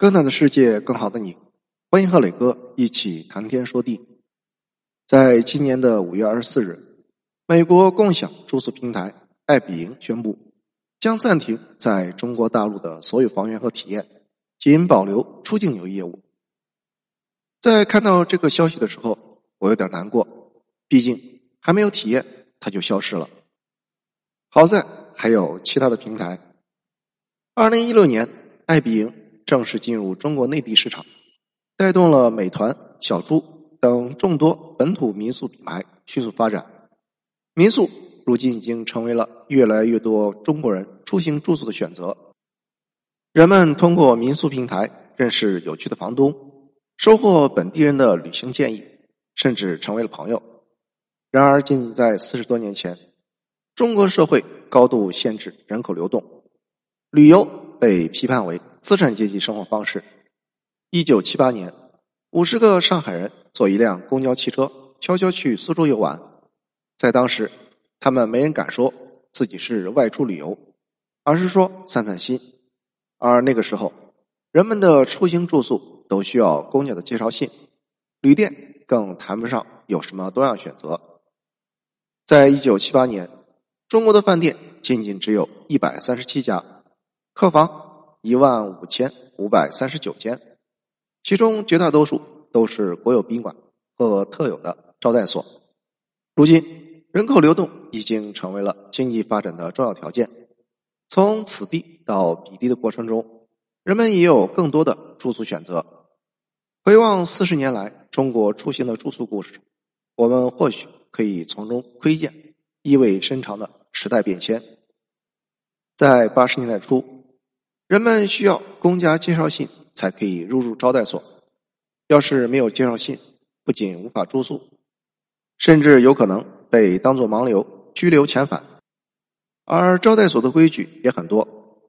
更大的世界，更好的你，欢迎和磊哥一起谈天说地。在今年的五月二十四日，美国共享住宿平台爱彼迎宣布，将暂停在中国大陆的所有房源和体验，仅保留出境游业务。在看到这个消息的时候，我有点难过，毕竟还没有体验，它就消失了。好在还有其他的平台。二零一六年，爱彼迎。正式进入中国内地市场，带动了美团、小猪等众多本土民宿品牌迅速发展。民宿如今已经成为了越来越多中国人出行住宿的选择。人们通过民宿平台认识有趣的房东，收获本地人的旅行建议，甚至成为了朋友。然而，仅仅在四十多年前，中国社会高度限制人口流动，旅游被批判为。资产阶级生活方式。一九七八年，五十个上海人坐一辆公交汽车，悄悄去苏州游玩。在当时，他们没人敢说自己是外出旅游，而是说散散心。而那个时候，人们的出行住宿都需要公家的介绍信，旅店更谈不上有什么多样选择。在一九七八年，中国的饭店仅仅只有一百三十七家，客房。一万五千五百三十九间，其中绝大多数都是国有宾馆和特有的招待所。如今，人口流动已经成为了经济发展的重要条件。从此地到彼地的过程中，人们也有更多的住宿选择。回望四十年来中国出行的住宿故事，我们或许可以从中窥见意味深长的时代变迁。在八十年代初。人们需要公家介绍信才可以入住招待所，要是没有介绍信，不仅无法住宿，甚至有可能被当作盲流拘留遣返。而招待所的规矩也很多，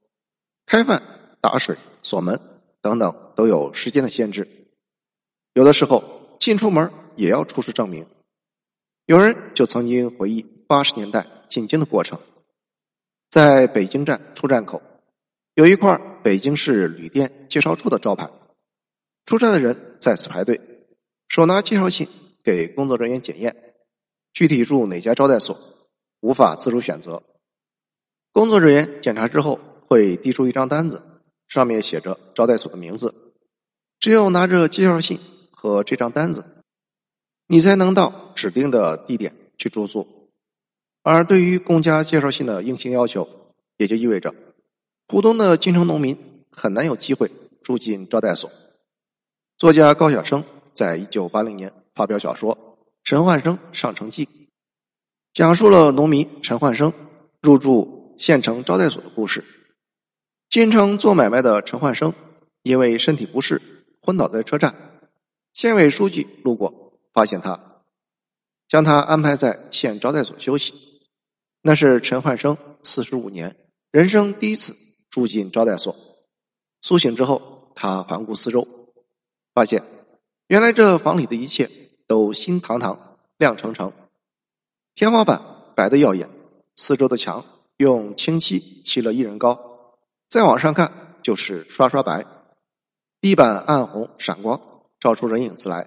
开饭、打水、锁门等等都有时间的限制，有的时候进出门也要出示证明。有人就曾经回忆八十年代进京的过程，在北京站出站口。有一块北京市旅店介绍处的招牌，出差的人在此排队，手拿介绍信给工作人员检验，具体住哪家招待所，无法自主选择。工作人员检查之后会递出一张单子，上面写着招待所的名字，只有拿着介绍信和这张单子，你才能到指定的地点去住宿。而对于公家介绍信的硬性要求，也就意味着。普通的京城农民很难有机会住进招待所。作家高晓生在一九八零年发表小说《陈焕生上城记》，讲述了农民陈焕生入住县城招待所的故事。进城做买卖的陈焕生因为身体不适昏倒在车站，县委书记路过发现他，将他安排在县招待所休息。那是陈焕生四十五年人生第一次。住进招待所，苏醒之后，他环顾四周，发现原来这房里的一切都新堂堂、亮澄澄，天花板白的耀眼，四周的墙用清漆漆了一人高，再往上看就是刷刷白，地板暗红闪光，照出人影子来。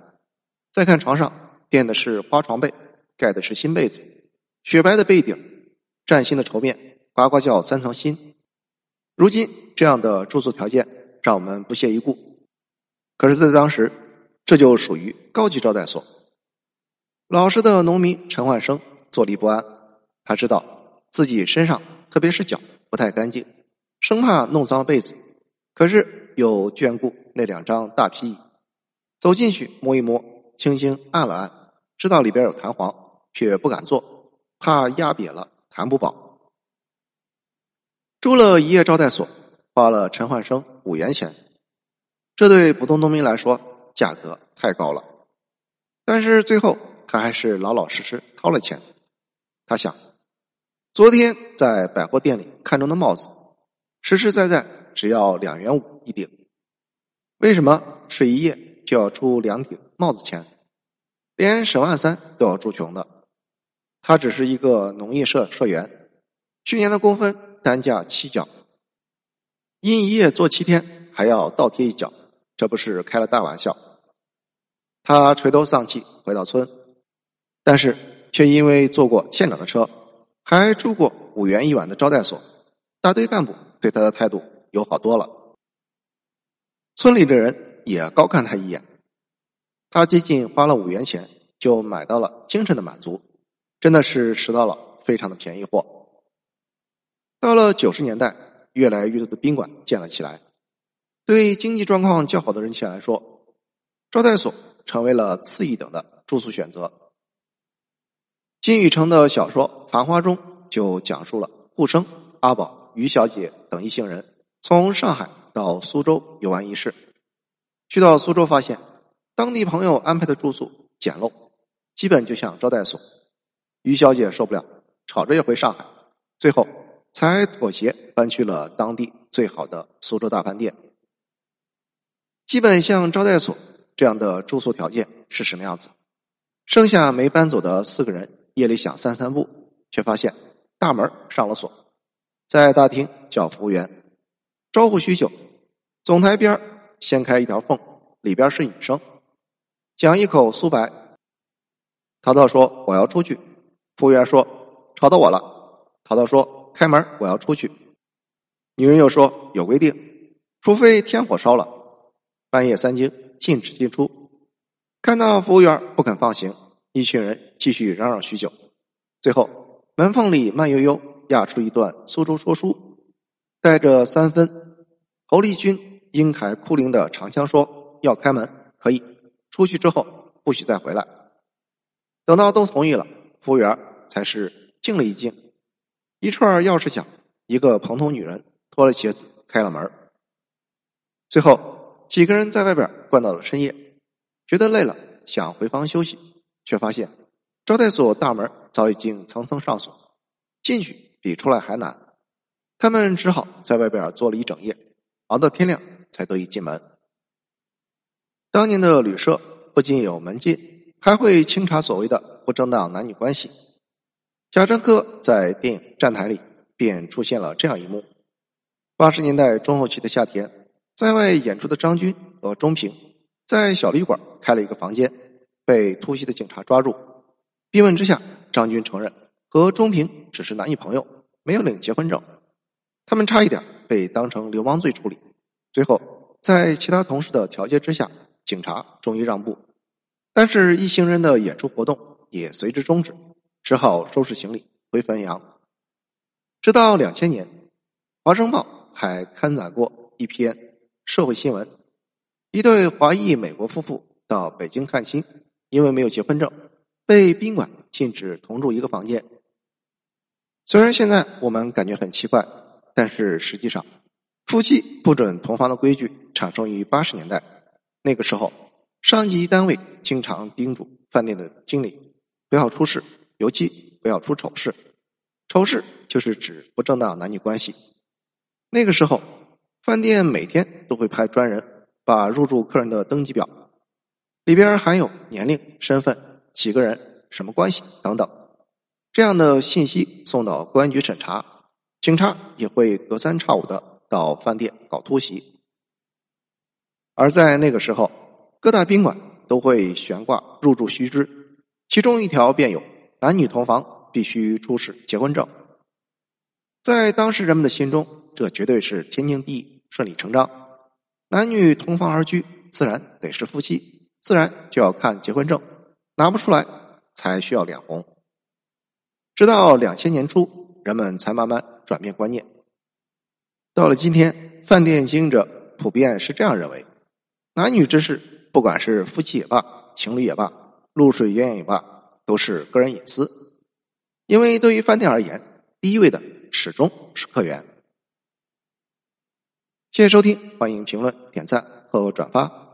再看床上垫的是花床被，盖的是新被子，雪白的被顶，崭新的绸面，呱呱叫三层新。如今这样的住宿条件让我们不屑一顾，可是，在当时，这就属于高级招待所。老实的农民陈焕生坐立不安，他知道自己身上，特别是脚不太干净，生怕弄脏被子，可是又眷顾那两张大皮椅，走进去摸一摸，轻轻按了按，知道里边有弹簧，却不敢坐，怕压瘪了弹不饱。住了一夜招待所，花了陈焕生五元钱，这对普通农民来说价格太高了。但是最后他还是老老实实掏了钱。他想，昨天在百货店里看中的帽子，实实在在只要两元五一顶，为什么睡一夜就要出两顶帽子钱？连沈万三都要住穷的。他只是一个农业社社员，去年的工分。单价七角，因一夜做七天，还要倒贴一角，这不是开了大玩笑。他垂头丧气回到村，但是却因为坐过县长的车，还住过五元一晚的招待所，大队干部对他的态度友好多了。村里的人也高看他一眼。他仅仅花了五元钱就买到了精神的满足，真的是拾到了非常的便宜货。到了九十年代，越来越多的宾馆建了起来，对经济状况较好的人群来说，招待所。成为了次一等的住宿选择。金宇澄的小说《繁花》中就讲述了顾生、阿宝、于小姐等一行人从上海到苏州游玩一事。去到苏州，发现当地朋友安排的住宿简陋，基本就像招待所。于小姐受不了，吵着要回上海，最后才妥协搬去了当地最好的苏州大饭店，基本像招待所。这样的住宿条件是什么样子？剩下没搬走的四个人夜里想散散步，却发现大门上了锁，在大厅叫服务员，招呼许久，总台边掀开一条缝，里边是女生，讲一口苏白。陶陶说：“我要出去。”服务员说：“吵到我了。”陶陶说：“开门，我要出去。”女人又说：“有规定，除非天火烧了，半夜三更。”禁止进出。看到服务员不肯放行，一群人继续嚷嚷许久。最后，门缝里慢悠悠压出一段苏州说书，带着三分侯立军英台哭灵的长枪说：“要开门，可以出去之后不许再回来。”等到都同意了，服务员才是静了一静。一串钥匙响，一个蓬头女人脱了鞋子开了门。最后。几个人在外边逛到了深夜，觉得累了，想回房休息，却发现招待所大门早已经层层上锁，进去比出来还难。他们只好在外边坐了一整夜，熬到天亮才得以进门。当年的旅社不仅有门禁，还会清查所谓的不正当男女关系。贾樟柯在电影《站台》里便出现了这样一幕：八十年代中后期的夏天。在外演出的张军和钟平在小旅馆开了一个房间，被突袭的警察抓住。逼问之下，张军承认和钟平只是男女朋友，没有领结婚证。他们差一点被当成流氓罪处理。最后，在其他同事的调解之下，警察终于让步。但是，一行人的演出活动也随之终止，只好收拾行李回汾阳。直到两千年，《华声报》还刊载过一篇。社会新闻：一对华裔美国夫妇到北京探亲，因为没有结婚证，被宾馆禁止同住一个房间。虽然现在我们感觉很奇怪，但是实际上，夫妻不准同房的规矩产生于八十年代。那个时候，上级单位经常叮嘱饭店的经理不要出事，尤其不要出丑事。丑事就是指不正当男女关系。那个时候。饭店每天都会派专人把入住客人的登记表，里边含有年龄、身份、几个人、什么关系等等这样的信息送到公安局审查，警察也会隔三差五的到饭店搞突袭。而在那个时候，各大宾馆都会悬挂入住须知，其中一条便有男女同房必须出示结婚证。在当时人们的心中，这绝对是天经地义。顺理成章，男女同房而居，自然得是夫妻，自然就要看结婚证，拿不出来才需要脸红。直到两千年初，人们才慢慢转变观念。到了今天，饭店经营者普遍是这样认为：男女之事，不管是夫妻也罢，情侣也罢，露水鸳鸯也罢，都是个人隐私。因为对于饭店而言，第一位的始终是客源。谢谢收听，欢迎评论、点赞和转发。